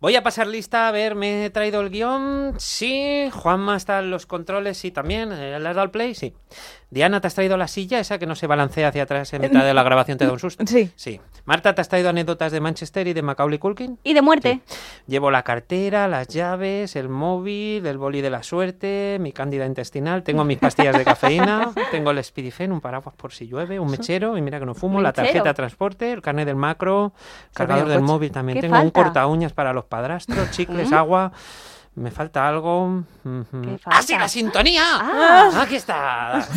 Voy a pasar lista, a ver, ¿me he traído el guion? Sí. Juanma está en los controles, sí, también. Eh, ¿Le has dado al play? Sí. Diana, ¿te has traído la silla esa que no se balancea hacia atrás en mitad de la grabación? ¿Te da un susto? Sí. Sí. Marta, ¿te has traído anécdotas de Manchester y de Macaulay Culkin? Y de muerte. Llevo la cartera, las llaves, el móvil, el boli de la suerte, mi cándida intestinal, tengo mis pastillas de cafeína, tengo el Spidifen, un paraguas por si llueve, un mechero, y mira que no fumo, la tarjeta de transporte, el carnet del macro, cargador el del coche. móvil también ¿Qué tengo, un corta uñas para los padrastros, chicles, agua. Me falta algo. Ujú. ¿Qué ¡Ah, sí, la sintonía! Ah. Aquí está.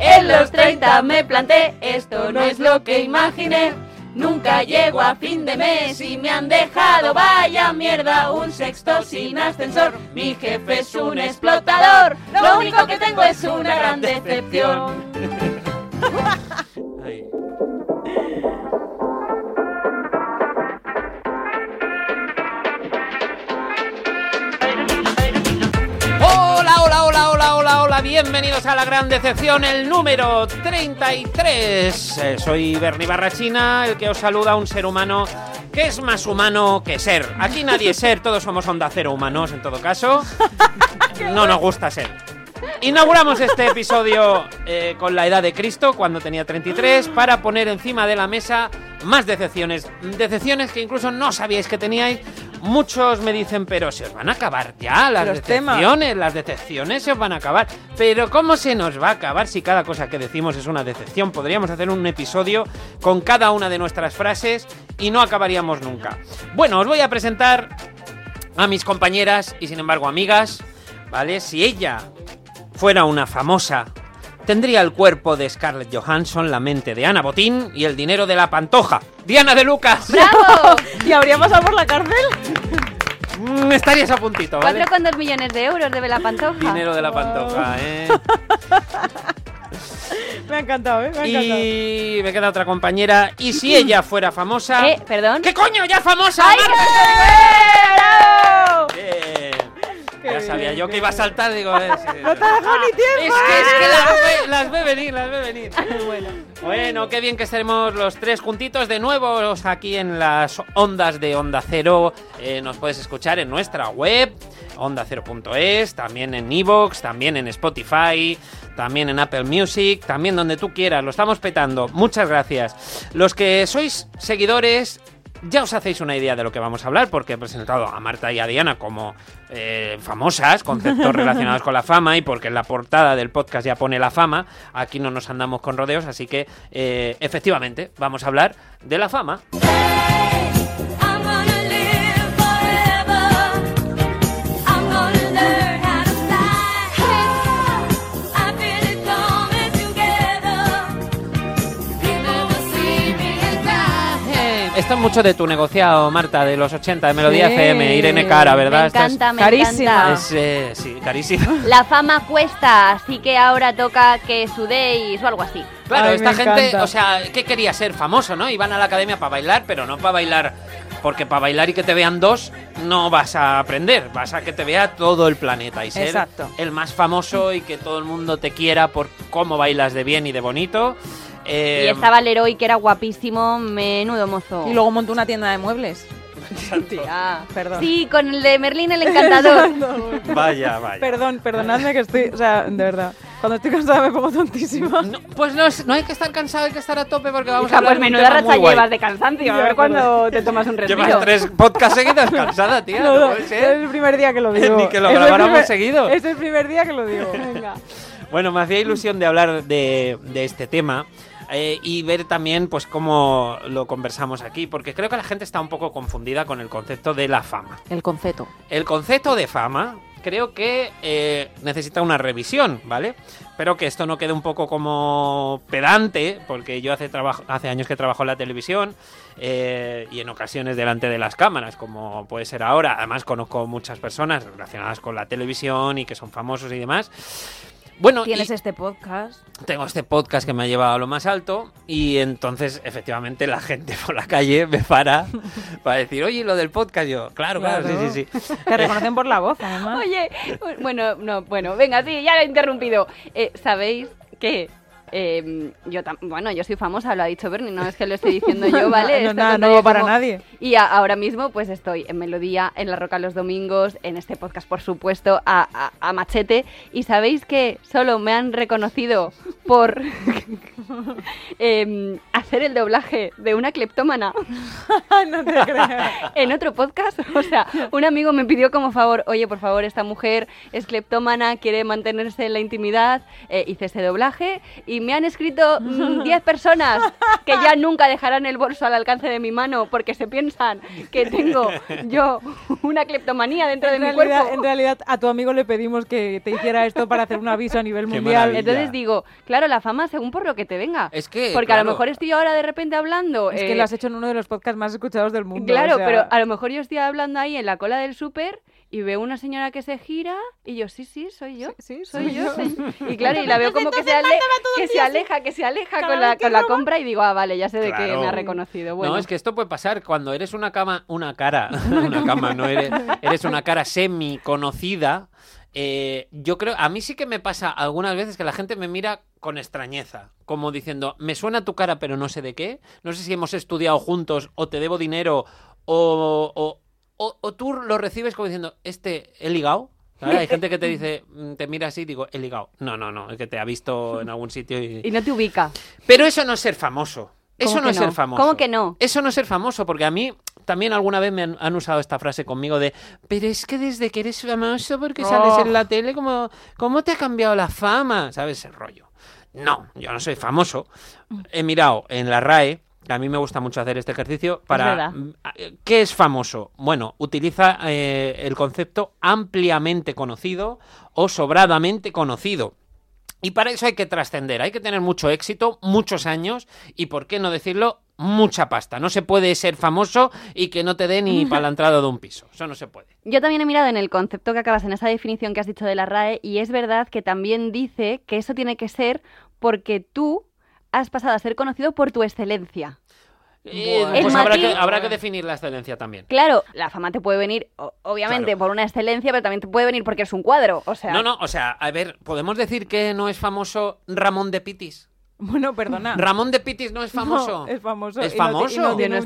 En los 30 me planté, esto no es lo que imaginé. Nunca llego a fin de mes y me han dejado, vaya mierda, un sexto sin ascensor. Mi jefe es un explotador, lo único que tengo es una gran decepción. hola, bienvenidos a la gran decepción, el número 33. Eh, soy Bernie Barrachina, el que os saluda un ser humano que es más humano que ser. Aquí nadie es ser, todos somos onda cero humanos en todo caso. No nos gusta ser. Inauguramos este episodio eh, con la edad de Cristo, cuando tenía 33, para poner encima de la mesa más decepciones. Decepciones que incluso no sabíais que teníais. Muchos me dicen, pero se os van a acabar ya las Los temas. decepciones, las decepciones se os van a acabar. Pero ¿cómo se nos va a acabar si cada cosa que decimos es una decepción? Podríamos hacer un episodio con cada una de nuestras frases y no acabaríamos nunca. Bueno, os voy a presentar a mis compañeras y sin embargo amigas, ¿vale? Si ella fuera una famosa, tendría el cuerpo de Scarlett Johansson, la mente de Ana Botín y el dinero de la pantoja. Diana de Lucas. ¡Bravo! ¿Y habría pasado por la cárcel? Mm, estarías a puntito, ¿vale? 4,2 millones de euros debe la pantoja. Dinero de la pantoja, ¿eh? Me ha encantado, ¿eh? Me ha encantado. Y me queda otra compañera. Y si ella fuera famosa... Eh, perdón. ¿Qué coño? ¡Ya famosa! ¡Ay. Ya sabía yo que iba a saltar, digo, eh, sí. No te dejado ni tiempo. Es que, es que las, ve, las ve venir, las ve venir. Bueno, qué bien que estaremos los tres juntitos de nuevo aquí en las ondas de Onda Cero. Eh, nos puedes escuchar en nuestra web, ondacero.es, también en Evox, también en Spotify, también en Apple Music, también donde tú quieras. Lo estamos petando. Muchas gracias. Los que sois seguidores ya os hacéis una idea de lo que vamos a hablar, porque he presentado a Marta y a Diana como eh, famosas, conceptos relacionados con la fama, y porque en la portada del podcast ya pone la fama, aquí no nos andamos con rodeos, así que eh, efectivamente vamos a hablar de la fama. Esto es mucho de tu negociado, Marta, de los 80 de Melodía Sí. FM, Irene Cara, ¿verdad? Me Esta es- encanta, me Carísima. encanta. es, eh, sí, carísima. La fama cuesta, así que ahora toca que sudéis o algo así. Claro, Ay, esta gente, encanta. o sea, ¿qué quería ser famoso, no? Iban a la academia para bailar, pero no para bailar, porque para bailar y que te vean dos no vas a aprender, vas a que te vea todo el planeta y ser Exacto. el más famoso y que todo el mundo te quiera por cómo bailas de bien y de bonito. Eh, Y estaba Leroy, que era guapísimo, menudo mozo. Y luego montó una tienda de muebles. Ah, Perdón. Sí, con el de Merlín el encantador. Vaya, vaya. Perdón, perdonadme que estoy, o sea, de verdad. Cuando estoy cansada me pongo tontísima. No, pues no, es- no hay que estar cansado, hay que estar a tope porque vamos a Hija, hablar pues menuda racha llevas de cansancio. A ver cuándo te tomas un respiro. Llevas tres podcasts seguidos cansada, tía. No, No, no, puede es ser. el primer día que lo digo. Ni que lo Es el grabáramos primer- seguido. Es el primer día que lo digo. Venga. Bueno, me hacía ilusión de hablar de, de este tema eh, y ver también pues cómo lo conversamos aquí, porque creo que la gente está un poco confundida con el concepto de la fama. El conceto. El concepto de fama creo que eh, necesita una revisión, ¿vale? Pero que esto no quede un poco como pedante, porque yo hace, trabajo, hace años que trabajo en la televisión eh, y en ocasiones delante de las cámaras, como puede ser ahora. Además conozco muchas personas relacionadas con la televisión y que son famosos y demás. Bueno, Tienes y- este podcast. tengo este podcast que me ha llevado a lo más alto y entonces efectivamente la gente por la calle me para para decir, oye, lo del podcast yo, claro, claro, Claro. sí, sí, sí. Te reconocen por la voz, además. Oye, bueno, no, bueno, venga, sí, ya lo he interrumpido. Eh, ¿Sabéis qué? Eh, yo tam- bueno, yo soy famosa, lo ha dicho Bernie, no es que lo estoy diciendo yo, ¿vale? No, nada contaría nuevo para como- nadie. Y ahora mismo pues estoy en Melodía, en La Roca los domingos, en este podcast por supuesto, a, a- a machete. Y sabéis que solo me han reconocido por em, hacer el doblaje de una cleptómana no te creas. en otro podcast. O sea, un amigo me pidió como favor, oye, por favor, esta mujer es cleptómana, quiere mantenerse en la intimidad. Eh, hice ese doblaje y me han escrito mm, 10 personas que ya nunca dejarán el bolso al alcance de mi mano porque se piensan que tengo yo una cleptomanía dentro de En mi realidad, cuerpo. en realidad, a tu amigo le pedimos que te hiciera esto para hacer un aviso a nivel Qué mundial. maravilla. Entonces digo, claro, la fama según por lo que te venga. Es que, Porque a lo mejor estoy ahora de repente hablando. Es que eh, lo has hecho en uno de los podcasts más escuchados del mundo. Claro, o sea, pero a lo mejor yo estoy hablando ahí en la cola del súper y veo una señora que se gira y yo, sí, sí, soy yo. Sí, sí, soy soy yo. Y claro, y la veo como que se, ale- que se aleja, que se aleja Cada con la, con la compra y digo, ah, vale, ya sé de qué me ha reconocido. Bueno, No, es que esto puede pasar cuando eres una cama, una cara, una cama, no eres, eres una cara semi conocida. eh, yo creo, a mí sí que me pasa algunas veces que la gente me mira con extrañeza, como diciendo, me suena tu cara, pero no sé de qué. No sé si hemos estudiado juntos o te debo dinero o, o, o- o tú lo recibes como diciendo, este, he ligado. ¿Sabes? Hay gente que te dice, mm, te mira así y digo, he ligado. No, no, no, es que te ha visto en algún sitio y... y no te ubica. Pero eso no es ser famoso. Eso ¿Cómo no es no? ser famoso. ¿Cómo que no? Eso no es ser famoso, porque a mí también alguna vez me han, han usado esta frase conmigo de, pero es que desde que eres famoso, porque sales Oh. en la tele, como, ¿cómo te ha cambiado la fama? ¿Sabes? El rollo. No, yo no soy famoso. He mirado en la RAE, a mí me gusta mucho hacer este ejercicio, para... verdad. ¿Qué es famoso? Bueno, utiliza eh, el concepto ampliamente conocido o sobradamente conocido. Y para eso hay que trascender, hay que tener mucho éxito, muchos años y, por qué no decirlo, mucha pasta. No se puede ser famoso y que no te dé ni para la entrada de un piso. Eso no se puede. Yo también he mirado en el concepto que acabas, en esa definición que has dicho de la RAE, y es verdad que también dice que eso tiene que ser porque tú has pasado a ser conocido por tu excelencia. Eh, pues habrá que, habrá que definir la excelencia también. Claro, la fama te puede venir, obviamente, Claro. por una excelencia, pero también te puede venir porque es un cuadro. O sea, No, no, o sea, a ver, ¿podemos decir que no es famoso Ramón de Pitis? Bueno, perdona. Ramón de Pitis no es famoso. No, es famoso. Es y no ti- y famoso. no tiene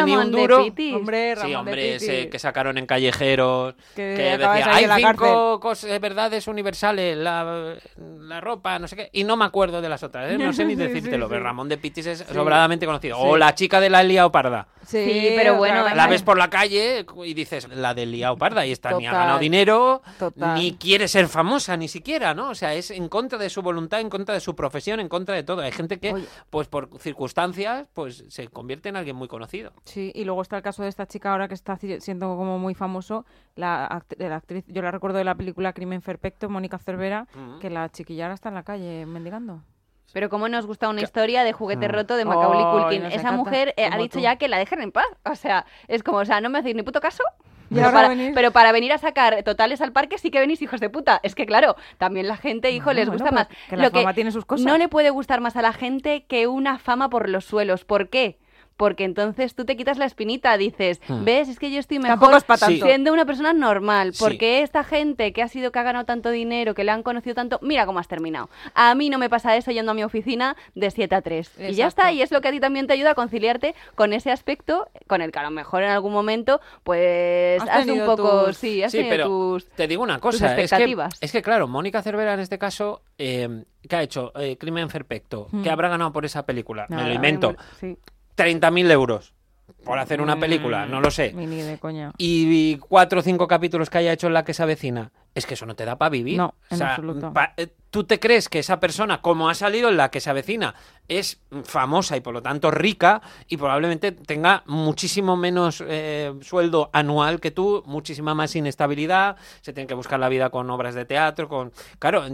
no ni un Ramón de duro. Pitis. Hombre, Sí, Ramón hombre, de ese que sacaron en callejeros, Que decía, hay cinco cosas, verdades universales, la, la ropa, no sé qué, y no me acuerdo de las otras, ¿eh? no sé ni Sí, decírtelo, sí, pero sí. Ramón de Pitis es sobradamente conocido. Sí. O la chica de la Liao Parda. Sí, pero bueno. La ves por la calle y dices, la del Liao Parda, y está ni ha ganado dinero, Total. ni quiere ser famosa, ni siquiera, ¿no? O sea, es en contra de su voluntad, en contra de su profesión, en contra de todo. Hay gente que, Oye. pues por circunstancias, pues se convierte en alguien muy conocido. Sí, y luego está el caso de esta chica ahora que está siendo como muy famoso, la, act- la actriz, yo la recuerdo de la película Crimen Perfecto, Mónica Cervera, Mm. que la chiquilla ahora está en la calle mendigando. Pero cómo nos gusta una historia de juguete Mm. roto de Macaulay Ay, Culkin. Esa encanta, mujer eh, ha dicho tú. ya que la dejen en paz. O sea, es como, o sea, no me hacéis ni puto caso. Pero para, venir- pero para venir a sacar totales al parque sí que venís hijos de puta. Es que claro, también la gente, hijo, les gusta más. que la Lo fama tiene sus cosas. No le puede gustar más a la gente que una fama por los suelos. ¿Por qué? Porque entonces tú te quitas la espinita, dices, Hmm. ves, es que yo estoy mejor es siendo una persona normal. Sí. Porque esta gente que ha sido que ha ganado tanto dinero, que le han conocido tanto, mira cómo has terminado. A mí no me pasa eso yendo a mi oficina de 7 a 3. Y ya está, y es lo que a ti también te ayuda a conciliarte con ese aspecto, con el que a lo mejor en algún momento, pues, Has has, un poco, tus- sí, has Sí, tenido pero tus... te digo una cosa, es que, expectativas. es que claro, Mónica Cervera en este caso, eh, ¿qué ha hecho? Eh, Crimen Perfecto. Hmm. ¿Qué habrá ganado por esa película? Me lo invento. Sí. 30.000 euros por hacer una Mm, película, no lo sé. Ni, de coña. Y cuatro o cinco capítulos que haya hecho en la que se avecina, es que eso no te da para vivir. No, en absoluto. pa- eh, ¿Tú te crees que esa persona, como ha salido en la que se avecina, es famosa y por lo tanto rica y probablemente tenga muchísimo menos eh, sueldo anual que tú, muchísima más inestabilidad, se tiene que buscar la vida con obras de teatro, con... Claro,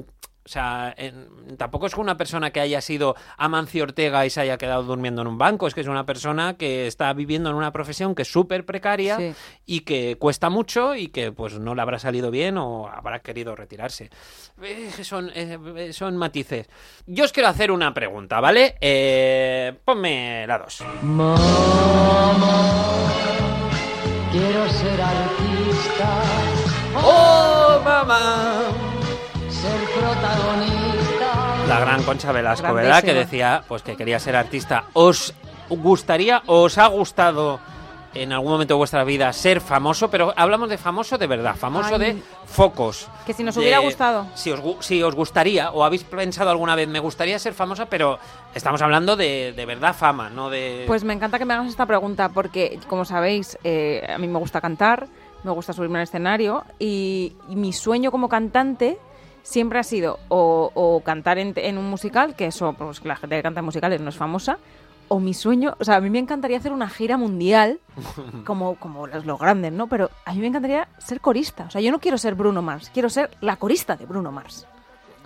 sea, en- tampoco es una persona que haya sido Amancio Ortega y se haya quedado durmiendo en un banco, es que es una persona que está viviendo en una profesión que es súper precaria Sí. y que cuesta mucho y que pues no le habrá salido bien o habrá querido retirarse. Eh, son, eh, son matices. Yo os quiero hacer una pregunta, ¿vale? Eh, ponme la dos. Quiero ser artista, La gran Concha Velasco, ¿verdad? Que decía pues que quería ser artista. ¿Os gustaría o os ha gustado en algún momento de vuestra vida ser famoso? Pero hablamos de famoso de verdad, famoso Ay. de focos. Que si nos de- hubiera gustado. Si os, gu- si os gustaría, o habéis pensado alguna vez, me gustaría ser famosa, pero estamos hablando de, de verdad fama, no de... Pues me encanta que me hagas esta pregunta porque, como sabéis, eh, a mí me gusta cantar, me gusta subirme al escenario y, y mi sueño como cantante siempre ha sido o, o cantar en, en un musical, que eso, pues la gente que canta en musicales no es famosa, o mi sueño, o sea, a mí me encantaría hacer una gira mundial, como, como los, los grandes, ¿no? Pero a mí me encantaría ser corista. O sea, yo no quiero ser Bruno Mars, quiero ser la corista de Bruno Mars.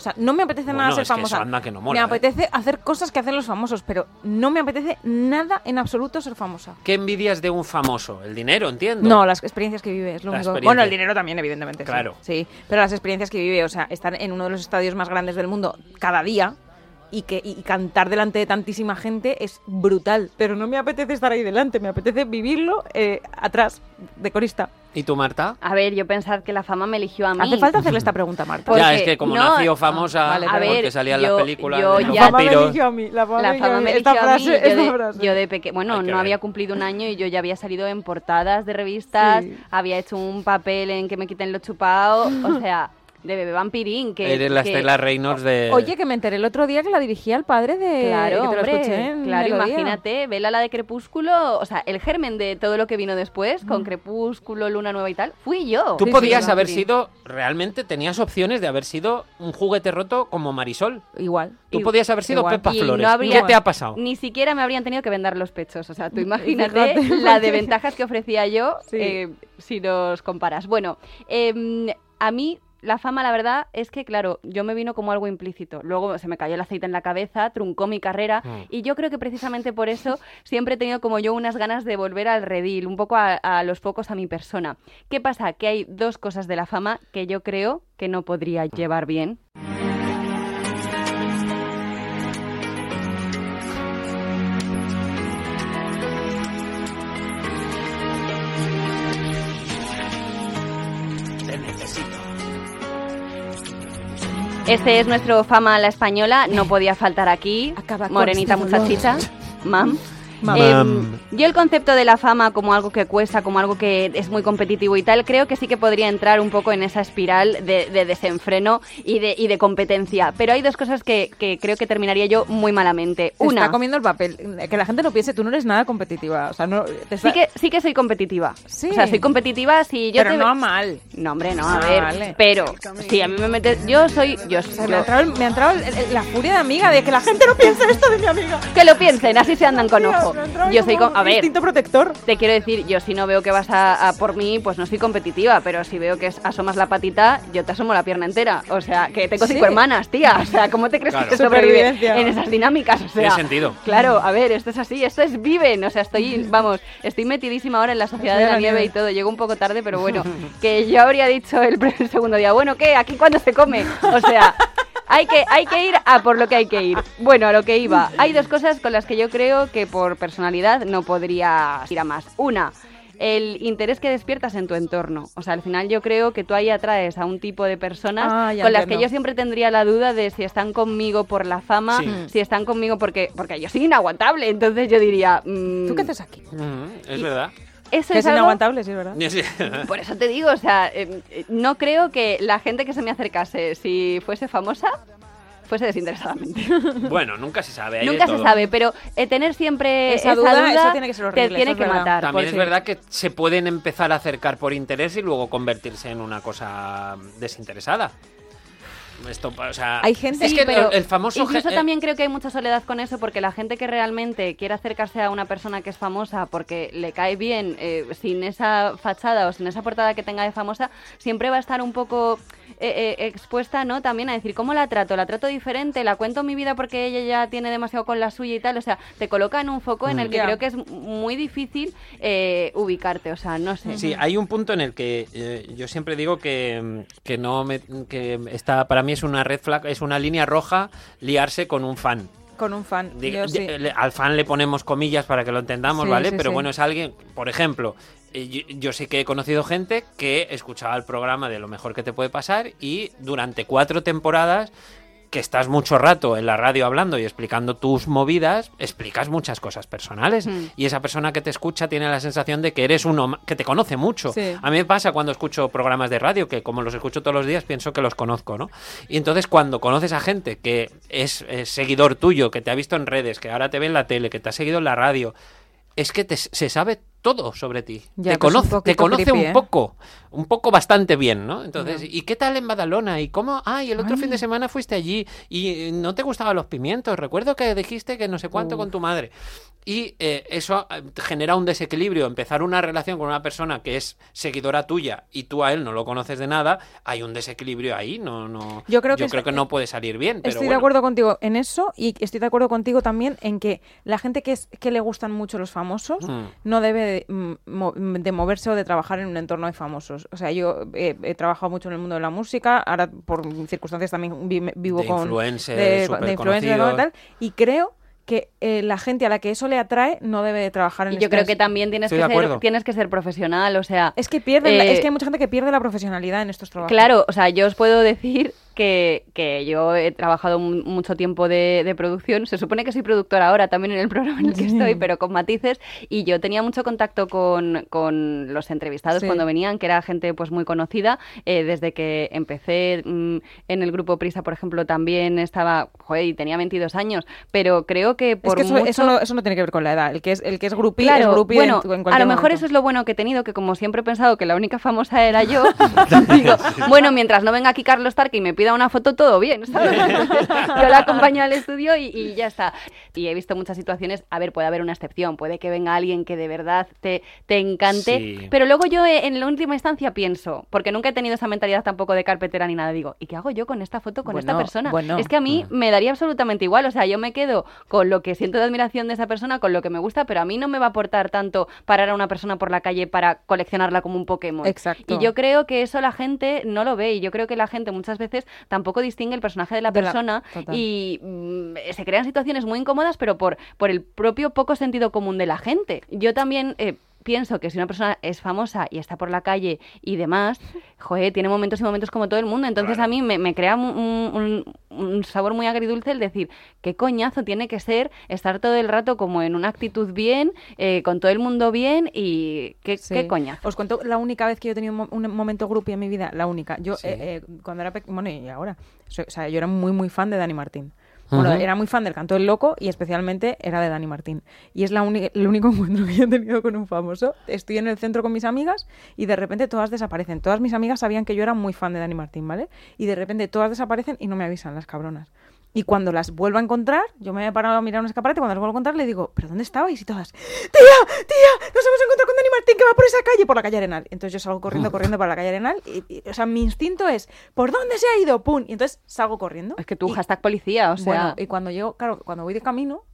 O sea, no me apetece Bueno, nada ser es que famosa. eso anda que no mola, me ¿eh? apetece hacer cosas que hacen los famosos, pero no me apetece nada en absoluto ser famosa. ¿Qué envidias de un famoso? El dinero, entiendo. No, las experiencias que vive es lo único. Bueno, el dinero también, evidentemente. sí. Claro. Sí, pero las experiencias que vive, o sea, estar en uno de los estadios más grandes del mundo cada día y que y cantar delante de tantísima gente es brutal. Pero no me apetece estar ahí delante, me apetece vivirlo eh, atrás de corista. ¿Y tú, Marta? A ver, yo pensad que la fama me eligió a mí. Hace falta hacerle esta pregunta, Marta. Porque- ya, es que como no, nació famosa, vale, a porque ver, salían yo- las películas yo de los ya- La fama me eligió a mí, la fama, La me eligió fama a mí. me Esta eligió a mí. frase, Yo esta de, frase. yo de peque- bueno, no ver. había cumplido un año y yo ya había salido en portadas de revistas, Sí. había hecho un papel en que me quiten lo chupado, o sea, de bebé vampirín. Que, Eres la que- Estela Reynolds de... Oye, que me enteré el otro día que la dirigía el padre de... Claro, que te lo hombre, escuché en claro, Melodía. imagínate, Vela la de Crepúsculo, o sea, el germen de todo lo que vino después, con Crepúsculo, Luna Nueva y tal, fui yo. Tú Sí, podías sí, haber sido, realmente tenías opciones de haber sido un juguete roto como Marisol. Igual. Tú podías haber sido igual. Pepa Y Flores. no habría- ¿Qué te ha pasado? Ni siquiera me habrían tenido que vendar los pechos. O sea, tú imagínate la de ventajas que ofrecía yo Sí. eh, si nos comparas. Bueno, em, a mí la fama, la verdad, es que, claro, yo me vino como algo implícito. Luego se me cayó el aceite en la cabeza, truncó mi carrera. Mm. Y yo creo que precisamente por eso siempre he tenido como yo unas ganas de volver al redil, un poco a, a los focos a mi persona. ¿Qué pasa? Que hay dos cosas de la fama que yo creo que no podría llevar bien. Este es nuestro fama a la española, no podía faltar aquí. Morenita este muchachita, mam. Mam. Em, yo el concepto de la fama como algo que cuesta, como algo que es muy competitivo y tal, creo que sí que podría entrar un poco en esa espiral de, de desenfreno y de, y de competencia. Pero hay dos cosas que, que creo que terminaría yo muy malamente. Se Una, está comiendo el papel. Que la gente no piense, tú no eres nada competitiva. O sea, no... te está- sí que, sí que soy competitiva. Sí. O sea, soy competitiva si yo Pero te no a mal. No, hombre, no, a Ah, ver. vale. Pero si a mí me metes... Yo soy... Yo, O sea, yo- me ha entrado, el- me ha entrado el- el- la furia de amiga de que la gente no piense esto de mi amiga. que lo piensen, así se andan con ojo. Entrado Yo soy... A ver, Instinto protector. Te quiero decir, yo si no veo que vas a, a por mí, pues no soy competitiva, pero si veo que asomas la patita, yo te asomo la pierna entera. O sea, que tengo Sí. cinco hermanas, tía. O sea, ¿cómo te crees Claro. que se sobrevive Supervivencia. en esas dinámicas? O sea, Tiene sentido. Claro, a ver, esto es así, esto es viven. O sea, estoy, vamos, estoy metidísima ahora en la sociedad de la nieve y todo. Llego un poco tarde, pero bueno, que yo habría dicho el, el segundo día, bueno, ¿qué? ¿Aquí cuándo se come? O sea... Hay que, hay que ir a por lo que hay que ir. Bueno, a lo que iba. Hay dos cosas con las que yo creo que por personalidad no podría ir a más. Una, el interés que despiertas en tu entorno. O sea, al final yo creo que tú ahí atraes a un tipo de personas Ah, con las que yo siempre tendría la duda de si están conmigo por la fama, Sí. si están conmigo porque, porque yo soy inaguantable. Entonces yo diría... mm, ¿Tú qué haces aquí? Mm, es Y- verdad. Eso Que es es algo- inaguantable, sí, es verdad. Sí. Por eso te digo, o sea, eh, eh, no creo que la gente que se me acercase, si fuese famosa, fuese desinteresadamente. Bueno, nunca se sabe. hay de Nunca se sabe, pero eh, tener siempre Esa esa, duda, duda, eso tiene que ser horrible, te tiene es que verdad. matar. También es verdad que se pueden empezar a acercar por interés y luego convertirse en una cosa desinteresada. Esto, o sea, Hay gente- es que pero el, famoso Incluso también creo que hay mucha soledad con eso porque la gente que realmente quiere acercarse a una persona que es famosa porque le cae bien eh, sin esa fachada o sin esa portada que tenga de famosa, siempre va a estar un poco eh, eh, expuesta, ¿no? También a decir, ¿cómo la trato? ¿La trato diferente? ¿La cuento mi vida porque ella ya tiene demasiado con la suya y tal? O sea, te coloca en un foco en el que Ya. creo que es muy difícil eh, ubicarte, o sea, no sé. Sí, hay un punto en el que eh, yo siempre digo que, mm, que no me, que está para mí es una red flag, es una línea roja liarse con un fan. Con un fan. Diga- Yo sí. ye- le- Al fan le ponemos comillas para que lo entendamos, Sí, ¿vale? sí, Pero sí. bueno, es alguien, por ejemplo, yo, yo sí que he conocido gente que escuchaba el programa de Lo mejor que te puede pasar y durante cuatro temporadas que estás mucho rato en la radio hablando y explicando tus movidas, explicas muchas cosas personales. Hmm. Y esa persona que te escucha tiene la sensación de que eres uno que te conoce mucho. Sí. A mí me pasa cuando escucho programas de radio, que como los escucho todos los días, pienso que los conozco, ¿no? Y entonces cuando conoces a gente que es, eh, seguidor tuyo, que te ha visto en redes, que ahora te ve en la tele, que te ha seguido en la radio, es que te- se sabe todo sobre ti. Ya, te pues conoce, te conoce creepy, un ¿eh? poco, un poco bastante bien, ¿no? Entonces. ¿y qué tal en Badalona? ¿Y cómo? Ay, el otro Ay. fin de semana fuiste allí y no te gustaban los pimientos. Recuerdo que dijiste que no sé cuánto Uf. con tu madre. Y eh, eso eh, genera un desequilibrio. Empezar una relación con una persona que es seguidora tuya y tú a él no lo conoces de nada, hay un desequilibrio ahí. No, no, Yo creo que es- no puede salir bien. Pero Estoy de acuerdo contigo en eso y estoy de acuerdo contigo también en que la gente que, es, que le gustan mucho los famosos Mm. no debe de, mm, mo- de moverse o de trabajar en un entorno de famosos. O sea, yo eh, he trabajado mucho en el mundo de la música, ahora por circunstancias también vi- vivo De con... influencers de, de influencers, y tal, y creo que eh, la gente a la que eso le atrae no debe de trabajar en Y yo creo que también tienes Estoy que, ser, tienes que ser profesional, o sea... Es que pierden, la- Eh, es que hay mucha gente que pierde la profesionalidad en estos trabajos. Claro, o sea, yo os puedo decir que, que yo he trabajado mu- mucho tiempo de, de producción. Se supone que soy productora ahora también en el programa en el que estoy, pero con matices. Y yo tenía mucho contacto con, con los entrevistados Sí. cuando venían, que era gente pues muy conocida. Eh, desde que empecé mm, en el grupo Prisa, por ejemplo, también estaba, joder, y tenía 22 años. Pero creo que Es por que eso, mucho... eso, no, eso no tiene que ver con la edad. El que es, el que es grupi Claro, es grupi bueno, en, en a lo mejor momento. eso es lo bueno que he tenido, que como siempre he pensado que la única famosa era yo, digo, bueno, mientras no venga aquí Carlos Tarque y me pida una foto, todo bien, ¿sabes? Entonces, yo la acompaño al estudio y, y ya está. Y he visto muchas situaciones, a ver, puede haber una excepción, puede que venga alguien que de verdad te, te encante, Sí. pero luego yo eh, en la última instancia pienso, porque nunca he tenido esa mentalidad tampoco de carpetera ni nada, digo, ¿y qué hago yo con esta foto, con esta persona? bueno. Es que a mí me daría absolutamente igual, o sea, yo me quedo con lo que siento de admiración de esa persona, con lo que me gusta, pero a mí no me va a aportar tanto parar a una persona por la calle para coleccionarla como un Pokémon. Exacto. Y yo creo que eso la gente no lo ve y yo creo que la gente muchas veces tampoco distingue el personaje de la De persona y mm, se crean situaciones muy incómodas, pero por, por el propio poco sentido común de la gente. Yo también... eh, Pienso que si una persona es famosa y está por la calle y demás, joder, tiene momentos y momentos como todo el mundo. Entonces a mí me, me crea un, un- un sabor muy agridulce el decir, qué coñazo tiene que ser estar todo el rato como en una actitud bien, eh, con todo el mundo bien y qué, Sí. qué coñazo. Os cuento la única vez que yo he tenido un, mo- un momento grupi en mi vida, la única. Yo, Sí. eh, eh, cuando era pequeña, bueno, y ahora, o sea, yo era muy, muy fan de Dani Martín. Bueno, era muy fan del canto del loco y especialmente era de Dani Martín. Y es la el único encuentro que yo he tenido con un famoso. Estoy en el centro con mis amigas y de repente todas desaparecen. Todas mis amigas sabían que yo era muy fan de Dani Martín, ¿vale? Y de repente todas desaparecen y no me avisan las cabronas. Y cuando las vuelvo a encontrar, yo me he parado a mirar un escaparate, cuando las vuelvo a encontrar le digo, ¿pero dónde estabais? Y todas, tía, tía, nos hemos encontrado con Dani Martín que va por esa calle, por la calle Arenal. Entonces yo salgo corriendo, corriendo para la calle Arenal. Y, y, o sea, mi instinto es, ¿por dónde se ha ido? ¡Pum! Y entonces salgo corriendo. Es que tú, Y- hashtag policía, o sea... bueno, y cuando llego, claro, cuando voy de camino,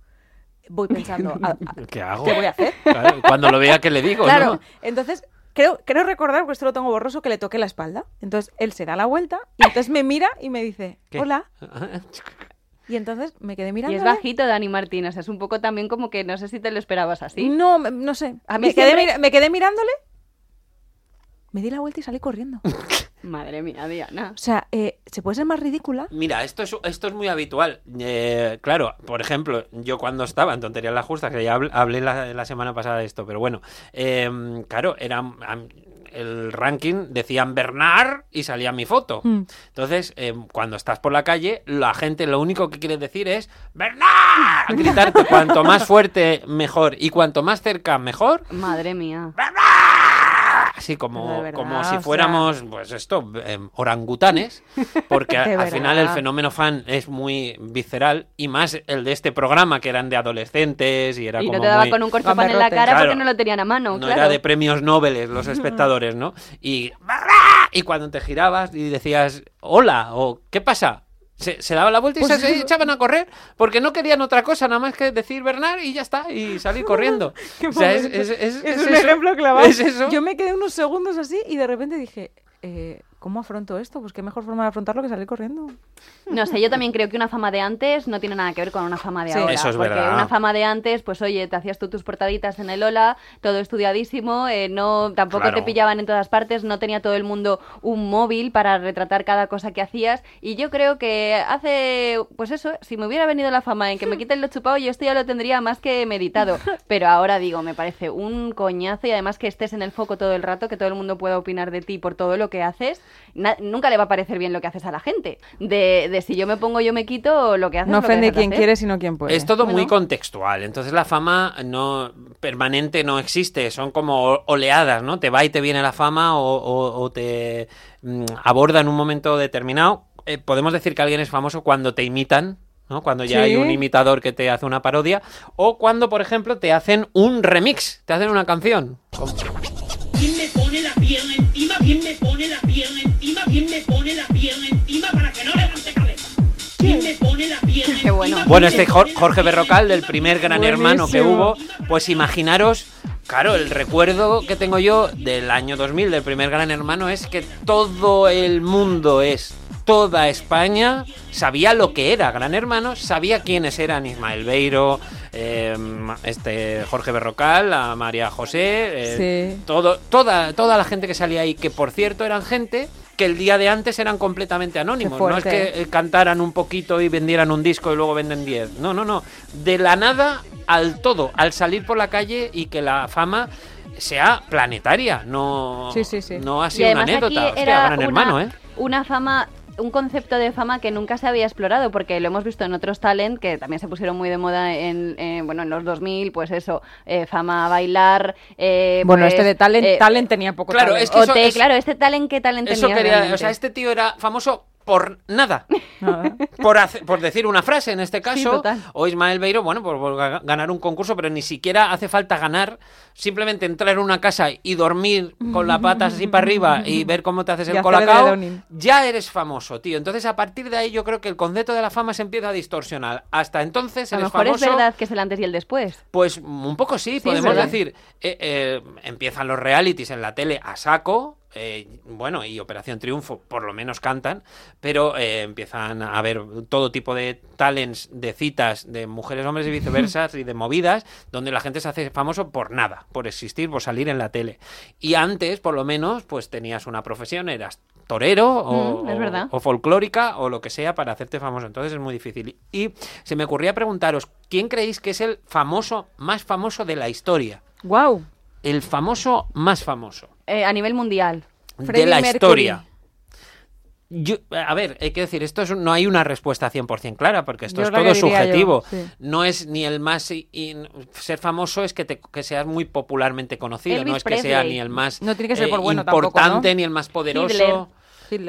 voy pensando, "¿A- a- ¿Qué hago? ¿qué voy a hacer? Claro, cuando lo vea, que le digo? Claro, ¿no? entonces creo, creo recordar, porque esto lo tengo borroso, que le toqué la espalda. Entonces él se da la vuelta y entonces me mira y me dice, ¿Qué? hola. Y entonces me quedé mirando. Y es bajito Dani Martín, o sea, es un poco también como que no sé si te lo esperabas así. No, me- no sé. A mí me, quedé siempre- mira- me quedé mirándole, me di la vuelta y salí corriendo. o Madre mía, Diana. sea, eh, ¿se puede ser más ridícula? Mira, esto es, esto es muy habitual. Eh, claro, por ejemplo, yo cuando estaba en Tonterías la Justa, que ya habl- hablé la, la semana pasada de esto, pero bueno, eh, claro, era el ranking, decían Bernard y salía mi foto. Mm. Entonces, eh, cuando estás por la calle, la gente lo único que quiere decir es ¡Bernard! Gritarte cuanto más fuerte, mejor. Y cuanto más cerca, mejor. Madre mía. Así como, verdad, como si sea- fuéramos, pues esto, eh, orangutanes, porque a- al final el fenómeno fan es muy visceral y más el de este programa que eran de adolescentes y era Y como no te daba muy- con un corchopán en la cara Claro. porque no lo tenían a mano, no claro. era de premios Nobel los espectadores, ¿no? Y y cuando te girabas y decías hola o ¿qué pasa? Se, se daba la vuelta y Pues se, echaban a correr porque no querían otra cosa nada más que decir Bernard y ya está y salir corriendo. O sea, es, momento. es- es- Es, es un eso. ejemplo clavado. Yo me quedé unos segundos así y de repente dije, eh, ¿Cómo afronto esto? Pues qué mejor forma de afrontarlo que salir corriendo. No sé, yo también creo que una fama de antes no tiene nada que ver con una fama de Sí. ahora. Eso es porque verdad. una fama de antes, pues oye, te hacías tú tus portaditas en el Ola, todo estudiadísimo, eh, no tampoco Claro. te pillaban en todas partes, no tenía todo el mundo un móvil para retratar cada cosa que hacías. Y yo creo que hace, pues eso, si me hubiera venido la fama en que me quiten lo chupado, yo esto ya lo tendría más que meditado. Pero ahora digo, me parece un coñazo y además que estés en el foco todo el rato, que todo el mundo pueda opinar de ti por todo lo que haces, nunca le va a parecer bien lo que haces a la gente. De, de si yo me pongo, yo me quito, lo que haces No es lo que ofende quien hacer. quiere, sino quien puede. Es todo muy contextual, entonces la fama no permanente no existe, son como oleadas, ¿no? Te va y te viene la fama o, o- o te mm, aborda en un momento determinado. Eh, podemos decir que alguien es famoso cuando te imitan, ¿no? Cuando ya Sí. hay un imitador que te hace una parodia o cuando, por ejemplo, te hacen un remix, te hacen una canción. ¿Quién me pone la pierna encima? ¿Quién me pone la pierna encima para que no levante cabeza? ¿Quién me pone la pierna Qué bueno. encima? Bueno, ¿Quién este Jorge Berrocal del primer Gran Hermano que hubo, pues imaginaros, claro, el recuerdo que tengo yo del año 2000 del primer Gran Hermano es que todo el mundo es toda España sabía lo que era Gran Hermano, sabía quiénes eran Ismael Beiro, eh, este Jorge Berrocal, a María José, eh, Sí. todo, toda, toda la gente que salía ahí, que por cierto eran gente que el día de antes eran completamente anónimos. No es que eh, cantaran un poquito y vendieran un disco y luego venden 10. No, no, no. De la nada al todo, al salir por la calle y que la fama sea planetaria, no, Sí, sí, sí. no ha Y sido una anécdota. aquí Hostia, gran una, hermano, ¿eh? una fama un concepto de fama que nunca se había explorado porque lo hemos visto en otros talent que también se pusieron muy de moda en, en, bueno en los 2000 pues eso eh, fama bailar eh, Bueno, pues, este de talent, eh, talent tenía poco claro, talent. es que eso- OT, es- claro este talent que talent Eso tenía quería, o sea, este tío era famoso por nada. Nada. por, hace- por decir una frase en este caso, o Ismael Beiro, bueno, por, por ga- ganar un concurso, pero ni siquiera hace falta ganar, simplemente entrar en una casa y dormir con la pata así para arriba y ver cómo te haces el colacao, ya eres famoso, tío. Entonces, a partir de ahí, yo creo que el concepto de la fama se empieza a distorsionar. Hasta entonces, a lo eres mejor famoso. es verdad que es el antes y el después Pues un poco sí, podemos decir. eh, eh, empiezan los realities en la tele a saco. Eh, bueno, y Operación Triunfo por lo menos cantan, pero eh, empiezan a haber todo tipo de talents, de citas de mujeres, hombres y viceversa, y de movidas, donde la gente se hace famoso por nada, por existir, por salir en la tele. Y antes, por lo menos, pues tenías una profesión, eras torero o, Mm, o- folclórica o lo que sea para hacerte famoso. Entonces es muy difícil. Y se me ocurría preguntaros, ¿quién creéis que es el famoso más famoso de la historia? Wow. El famoso más famoso Eh, a nivel mundial de la Mercury. historia. Yo- a ver, hay que decir, esto es, no hay una respuesta 100% clara, porque esto Yo es todo yo, subjetivo. sí. No es ni el más... ser famoso es que, te- que seas muy popularmente conocido, Elvis no es que sea ni el más No tiene que ser eh, por bueno tampoco, importante ¿no? ni el más poderoso. Hitler.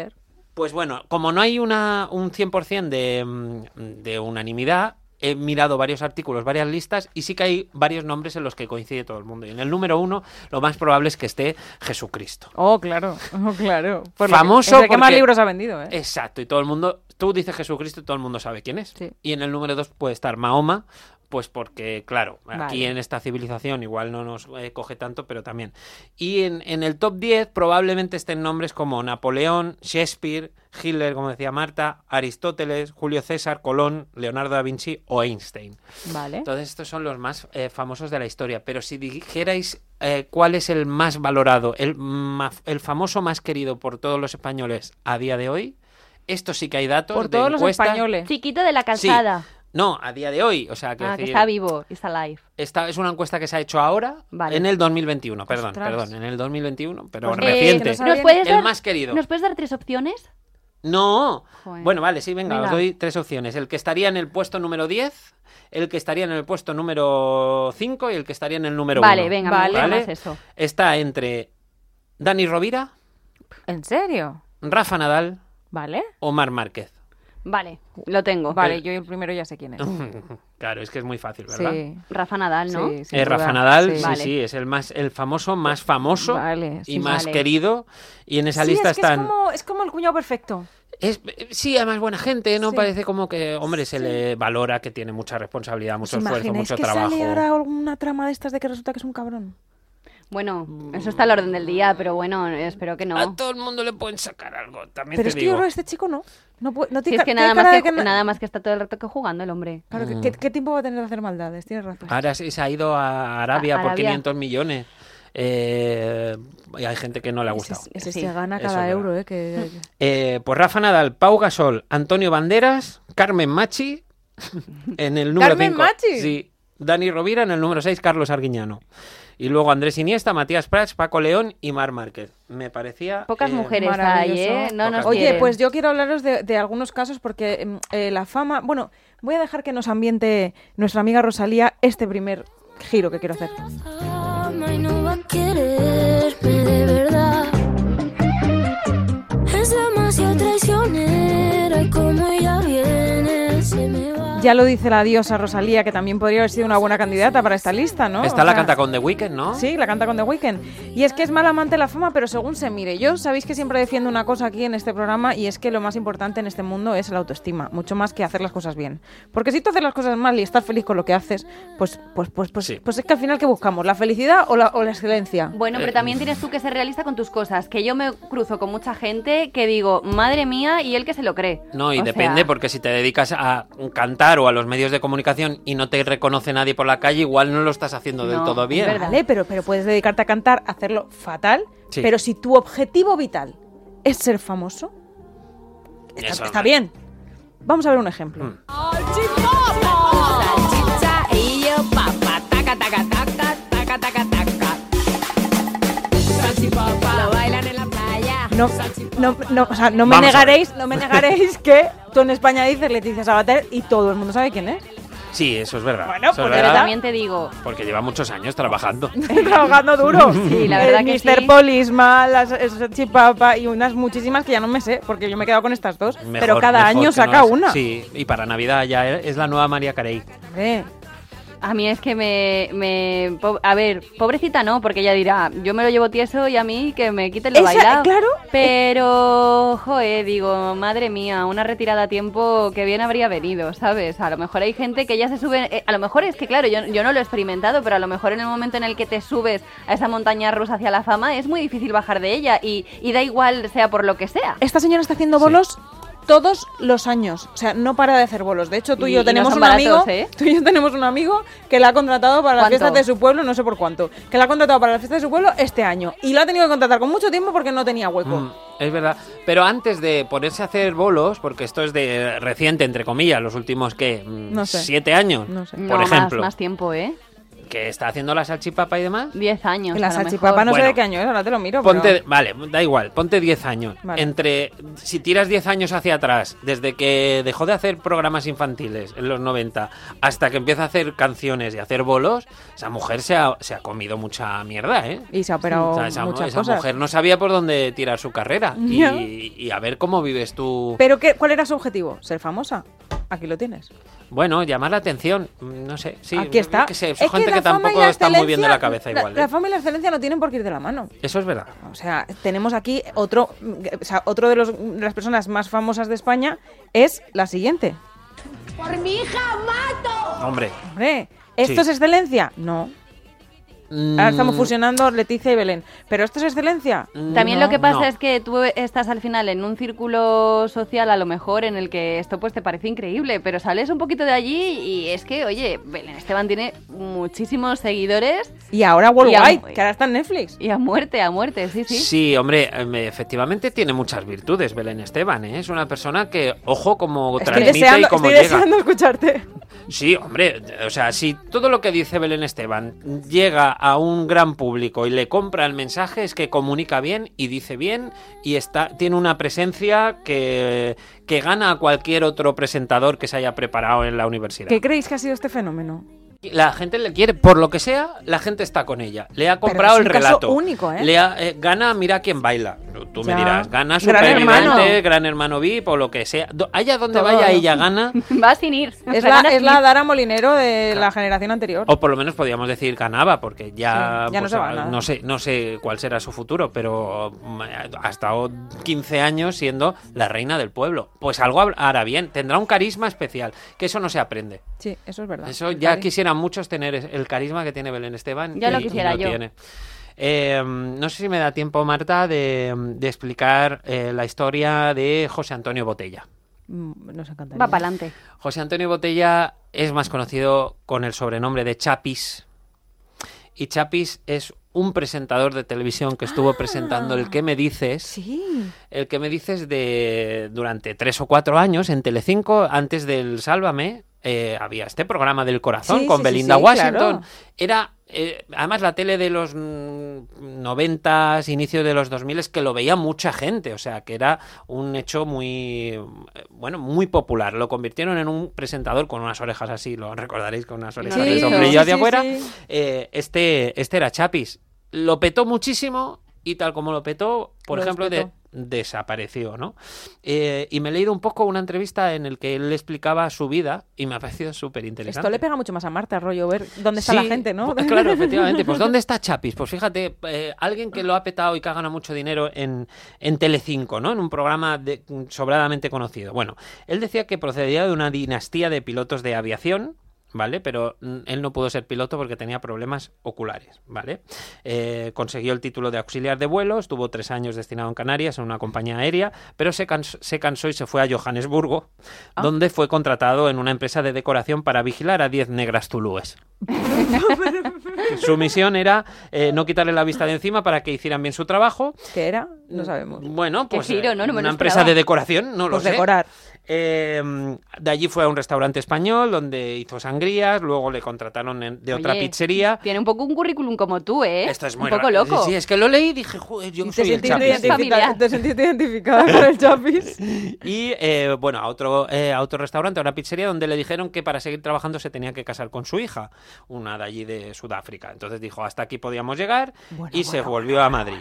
Hitler. Pues bueno, como no hay una, un 100% de, mm, de unanimidad, he mirado varios artículos, varias listas, y sí que hay varios nombres en los que coincide todo el mundo. Y en el número uno, lo más probable es que esté Jesucristo. Oh, claro. Oh, claro. Por que- Famoso es el que más porque- libros ha vendido, ¿eh? Exacto, y todo el mundo, tú dices Jesucristo y todo el mundo sabe quién es. Sí. Y en el número dos puede estar Mahoma, pues porque, claro, aquí en esta civilización igual no nos eh, coge tanto, pero también. Y en, en el top 10 probablemente estén nombres como Napoleón, Shakespeare, Hitler, como decía Marta, Aristóteles, Julio César, Colón, Leonardo da Vinci o Einstein. Vale. Entonces estos son los más eh, famosos de la historia. Pero si dijerais eh, cuál es el más valorado, el, el famoso más querido por todos los españoles a día de hoy, esto sí que hay datos. Por de todos los españoles. chiquito de la calzada No, a día de hoy. O sea, que, ah, que está vivo is alive esta es una encuesta que se ha hecho ahora, Vale. en el 2021, perdón, Ostras. perdón, en el 2021, pero Pues, Eh, reciente. ¿nos puedes el dar, más querido. ¿Nos puedes dar tres opciones? No. Joder. Bueno, vale, sí, venga, Venga. os doy tres opciones. El que estaría en el puesto número 10, el que estaría en el puesto número 5 y el que estaría en el número 1. Vale, venga, Vale. ¿Vale? más eso. Está entre Dani Rovira, ¿En serio? Rafa Nadal Vale. o Mar Márquez. Vale, lo tengo. Vale, El- yo el primero ya sé quién es. claro, es que es muy fácil, ¿verdad? Sí. Rafa Nadal, ¿no? Sí, Eh, Rafa. Nadal, sí, Vale. sí, es el más, el famoso más famoso Vale, sí, y más vale. querido. Y en esa Sí, lista es que están. es como, es como el cuñado perfecto. Es, sí, además buena gente, ¿no? Sí. Parece como que, hombre, se le valora que tiene mucha responsabilidad, mucho ¿Os esfuerzo, imagináis mucho que trabajo. sale ahora alguna trama de estas de que resulta que es un cabrón? Bueno, eso está a la orden del día, pero bueno, espero que A no. todo el mundo le pueden sacar algo, también Pero te es que yo creo que este chico no. No, no Si tiene es que tiene nada más que, no- nada más que está todo el rato que jugando el hombre. Claro, ¿qué- Mm. ¿qué, qué tiempo va a tener de hacer maldades? Tienes razón. Ahora sí se ha ido a Arabia A- por Arabia. 500 millones. Eh, y hay gente que no le ha Ese, gustado. ese Sí, se gana eso cada es euro, ¿eh? Que, Eh, pues Rafa Nadal, Pau Gasol, Antonio Banderas, Carmen Machi en el número ¿Carmen 5. Machi? Sí. Dani Rovira en el número 6, Carlos Arguiñano. Y luego Andrés Iniesta, Matías Prats, Paco León y Mar Márquez. Me parecía... Pocas eh, mujeres hay. ¿eh? No nos. Oye, quieren. pues yo quiero hablaros de, de algunos casos porque mm, eh, la fama... Bueno, voy a dejar que nos ambiente nuestra amiga Rosalía este primer giro que quiero hacer. Ama y no va a quererme de verdad. Es demasiado traicionera y como ella viene, se me va. Ya lo dice la diosa Rosalía, que también podría haber sido una buena candidata para esta lista, ¿no? Esta O la sea, canta con The Weeknd, ¿no? Sí, la canta con The Weeknd. Y es que es mal amante de la fama, pero según se mire. Yo sabéis que siempre defiendo una cosa aquí en este programa y es que lo más importante en este mundo es la autoestima, mucho más que hacer las cosas bien. Porque si tú haces las cosas mal y estás feliz con lo que haces, pues, pues, pues, pues, Sí. pues es que al final ¿qué buscamos? ¿La felicidad o la, o la excelencia? Bueno, Eh, pero también tienes tú que ser realista con tus cosas. Que yo me cruzo con mucha gente que digo, madre mía, y él que se lo cree. No, y O depende, sea, porque si te dedicas a cantar o a los medios de comunicación y no te reconoce nadie por la calle, igual no lo estás haciendo del todo es bien. verdad. Vale, pero, pero puedes dedicarte a cantar, hacerlo fatal, Sí. pero si tu objetivo vital es ser famoso, está, está bien. Vamos a ver un ejemplo. Mm. No, no, no, o sea, no me Vamos negaréis, no me negaréis que tú en España dices Leticia Sabater y todo el mundo sabe quién es. Sí, eso es verdad. Bueno, Eso es pues verdad, también te digo, Porque lleva muchos años trabajando. Trabajando duro. Sí, la verdad El que sí. Polisma, las el Chipapa y unas muchísimas que ya no me sé, porque yo me he quedado con estas dos. Mejor- pero cada mejor año que saca no es- una. Sí, y para Navidad ya es la nueva María Carey. Hombre, a mí es que me, A ver, pobrecita no, porque ella dirá, yo me lo llevo tieso y a mí que me quiten lo bailado. claro. Pero, joe, digo, madre mía, una retirada a tiempo que bien habría venido, ¿sabes? A lo mejor hay gente que ya se sube... eh, a lo mejor es que, claro, yo, yo no lo he experimentado, pero a lo mejor en el momento en el que te subes a esa montaña rusa hacia la fama es muy difícil bajar de ella y, y da igual sea por lo que sea. esta señora está haciendo Sí. Todos los años. O sea, no para de hacer bolos. De hecho, tú y, Y- yo y no tenemos un baratos, amigo. ¿eh? Tú y yo tenemos un amigo que la ha contratado para las fiestas de su pueblo, no sé por cuánto. Que la ha contratado para las fiestas de su pueblo este año. Y lo ha tenido que contratar con mucho tiempo porque no tenía hueco. Mm, es verdad. Pero antes de ponerse a hacer bolos, porque esto es de reciente, entre comillas, los últimos, ¿qué? Mm, No sé. ¿Siete años? No sé. Por no, más- ejemplo. más, tiempo, ¿eh? Que está haciendo la salchipapa y demás. Diez años. la salchipapa mejor. no sé Bueno. de qué año es, ahora te lo miro. Ponte, pero- vale, da igual, ponte 10 años. Vale. Entre, si tiras 10 años hacia atrás, desde que dejó de hacer programas infantiles en los 90 hasta que empieza a hacer canciones y hacer bolos, esa mujer se ha, se ha comido mucha mierda, ¿eh? Y se ha operado O sea, esa, muchas esa cosas. mujer no sabía por dónde tirar su carrera. Y, y a ver cómo vives tú. ¿Pero qué, cuál era su objetivo? ¿Ser famosa? Aquí lo tienes. Bueno, llamar la atención, mm, no sé. Sí, Aquí está. sé, son Es que gente la que, fama y tampoco la está muy bien de la excelencia- cabeza la- igual. La, ¿eh? fama y la excelencia no tienen por qué ir de la mano. Eso es verdad. O sea, tenemos aquí otro, o sea, otro de, los, de las personas más famosas de España es la siguiente. Hombre. Hombre, ¿esto Sí. es excelencia? No. Ahora estamos mm, fusionando Leticia y Belén. ¿Pero esto es excelencia? También no, lo que pasa no. es que tú estás al final en un círculo social a lo mejor en el que esto pues te parece increíble, pero sales un poquito de allí y es que, oye, Belén Esteban tiene muchísimos seguidores Y ahora Worldwide, Y a- que ahora está en Netflix. y a muerte, a muerte, sí, sí. Sí, hombre, em, efectivamente tiene muchas virtudes Belén Esteban, ¿eh? Es una persona que, ojo, como Estoy transmite deseando, y estoy llega. deseando escucharte. Sí, hombre, o sea, si todo lo que dice Belén Esteban llega a un gran público y le compra el mensaje, es que comunica bien y dice bien y está tiene una presencia que, que gana a cualquier otro presentador que se haya preparado en la universidad. ¿Qué creéis que ha sido este fenómeno? La gente le quiere, por lo que sea, la gente está con ella. Le ha Pero comprado es un el caso relato. único, ¿eh? Le ha- eh, gana Mira quién baila. Tú Ya. me dirás, gana Gran Superviviente, Hermano. Gran Hermano VIP o lo que sea. Do- Allá donde Todo. vaya ella gana. Va sin ir. Es la, es la. Dara Molinero de la generación anterior. O por lo menos podríamos decir ganaba, porque ya, Sí, ya no pues, se va no sé, no sé cuál será su futuro, pero mm, ha estado 15 años siendo la reina del pueblo. Pues algo hará bien, tendrá un carisma especial, que eso no se aprende. Sí, eso es verdad. Eso ya Cari- quisieran muchos tener el carisma que tiene Belén Esteban. Ya lo y- y quisiera no yo. tiene. Eh, no sé si me da tiempo, Marta, de, de explicar eh, la historia de José Antonio Botella. Mm, Nos encantaría. Va para adelante. José Antonio Botella es más conocido con el sobrenombre de Chapis. Y Chapis es un presentador de televisión que estuvo presentando el que me dices. Sí. El que me dices de durante tres o cuatro años en Telecinco, antes del Sálvame, eh, había este programa del corazón Sí, con sí, Belinda sí, Washington. claro. Era, eh, además, la tele de los noventas, inicio de los 2000 es que lo veía mucha gente, o sea, que era un hecho muy, bueno, muy popular. Lo convirtieron en un presentador con unas orejas así, lo recordaréis con unas orejas de de sí, afuera. Eh, este, este era Chapis. Lo petó muchísimo y tal como lo petó, por Lo ejemplo, de, desapareció, ¿no? Eh, y me he leído un poco una entrevista en el que él explicaba su vida y me ha parecido súper interesante. Esto le pega mucho más a Marta, rollo, ver dónde está la gente, ¿no? pues, Claro, efectivamente. Pues ¿dónde está Chapis? Pues fíjate, eh, alguien que lo ha petado y que ha ganado mucho dinero en, en Telecinco, ¿no? En un programa de- sobradamente conocido. Bueno, él decía que procedía de una dinastía de pilotos de aviación. ¿Vale? Pero mm, él no pudo ser piloto porque tenía problemas oculares, ¿vale? Eh, consiguió el título de auxiliar de vuelo, estuvo tres años destinado en Canarias en una compañía aérea, pero se, se cansó y se fue a Johannesburgo, Ah. donde fue contratado en una empresa de decoración para vigilar a 10 negras zulúes. Su misión era eh, no quitarle la vista de encima para que hicieran bien su trabajo. ¿Qué era? No sabemos. Bueno, pues giro, eh, ¿no? No me lo una empresa de decoración, no lo Pues sé. decorar. Eh, de allí fue a un restaurante español donde hizo sangrías, luego le contrataron en- de otra pizzería. Tiene un poco un currículum como tú, ¿eh? Esto es muy Un poco loco. Sí, es que lo leí y dije, joder, yo te soy el Chapis. identificado. te sentiste identificada con el Chapis. Y eh, bueno, a otro, eh, a otro restaurante, a una pizzería, donde le dijeron que para seguir trabajando se tenía que casar con su hija, una de allí de Sudáfrica. Entonces dijo, hasta aquí podíamos llegar Bueno, y se bueno, volvió a Madrid.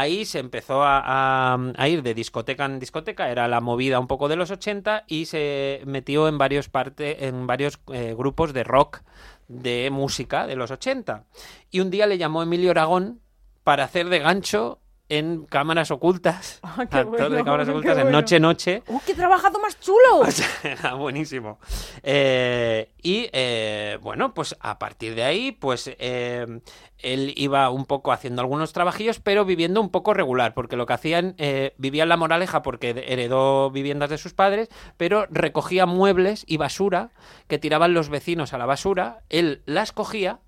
Ahí se empezó a, ir de discoteca en discoteca, era la movida un poco de los 80 y se metió en varios, parte, en varios eh, grupos de rock, de música de los 80. Y un día le llamó Emilio Aragón para hacer de gancho en cámaras ocultas, Ah, actor de cámaras ocultas en. Noche Noche, ¡Uh, qué trabajado más chulo! o sea, era buenísimo. Eh, y eh, bueno, pues a partir de ahí, pues eh, él iba un poco haciendo algunos trabajillos, pero viviendo un poco regular, porque lo que hacían, eh, vivía en la moraleja porque heredó viviendas de sus padres, pero recogía muebles y basura que tiraban los vecinos a la basura, él las cogía,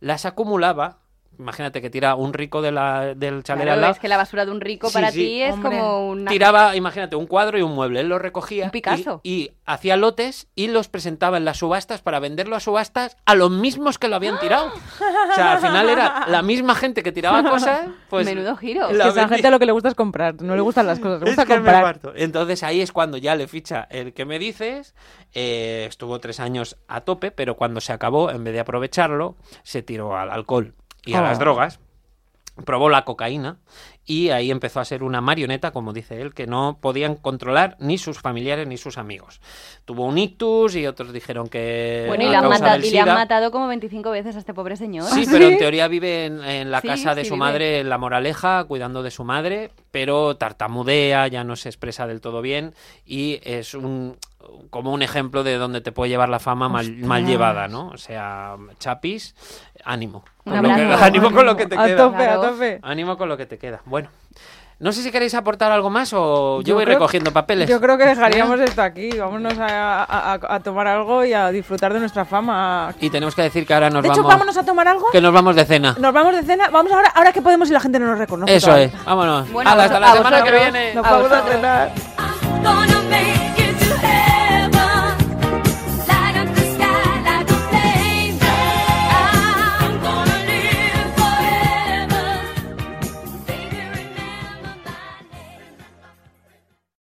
las acumulaba. Imagínate que tira un rico de la, del chalet Claro, al lado, es que la basura de un rico Sí, para sí. ti es Hombre. como una... tiraba, imagínate, un cuadro y un mueble. Él lo recogía Un Picasso. Y, y hacía lotes y los presentaba en las subastas para venderlo a subastas a los mismos que lo habían tirado. O sea, al final era la misma gente que tiraba cosas. Pues Menudo giro. Es la que a esa vendía. gente lo que le gusta es comprar, no le gustan las cosas, le Es gusta que me comprar. parto. Entonces ahí es cuando ya le ficha el que me dices. eh, estuvo tres años a tope, pero cuando se acabó, en vez de aprovecharlo, se tiró al alcohol y a Oh. las drogas. Probó la cocaína y ahí empezó a ser una marioneta, como dice él, que no podían controlar ni sus familiares ni sus amigos. Tuvo un ictus y otros dijeron que. Bueno, y, le han, matado, y le han matado como 25 veces a este pobre señor. Sí, ¿Ah, pero en teoría vive en, en la Sí, casa de sí su vive. madre, en La Moraleja, cuidando de su madre, pero tartamudea, ya no se expresa del todo bien y es un como un ejemplo de donde te puede llevar la fama mal, mal llevada, ¿no? O sea, Chapis, ánimo. Un Con lo que- abrazo. ánimo con lo que te a queda. tope, Claro. a tope. Ánimo con lo que te queda. Bueno, no sé si queréis aportar algo más o yo, Yo voy recogiendo papeles. Yo creo que dejaríamos esto aquí. Vámonos a, a- a- tomar algo y a disfrutar de nuestra fama. Y tenemos que decir que ahora nos de hecho, vamos vámonos a tomar algo. que nos vamos de cena. Nos vamos de cena. Vamos ahora, ahora que podemos y la gente no nos reconoce. Eso todavía. es. Vámonos. Bueno, hasta a la semana que viene. Nos vamos a cenar.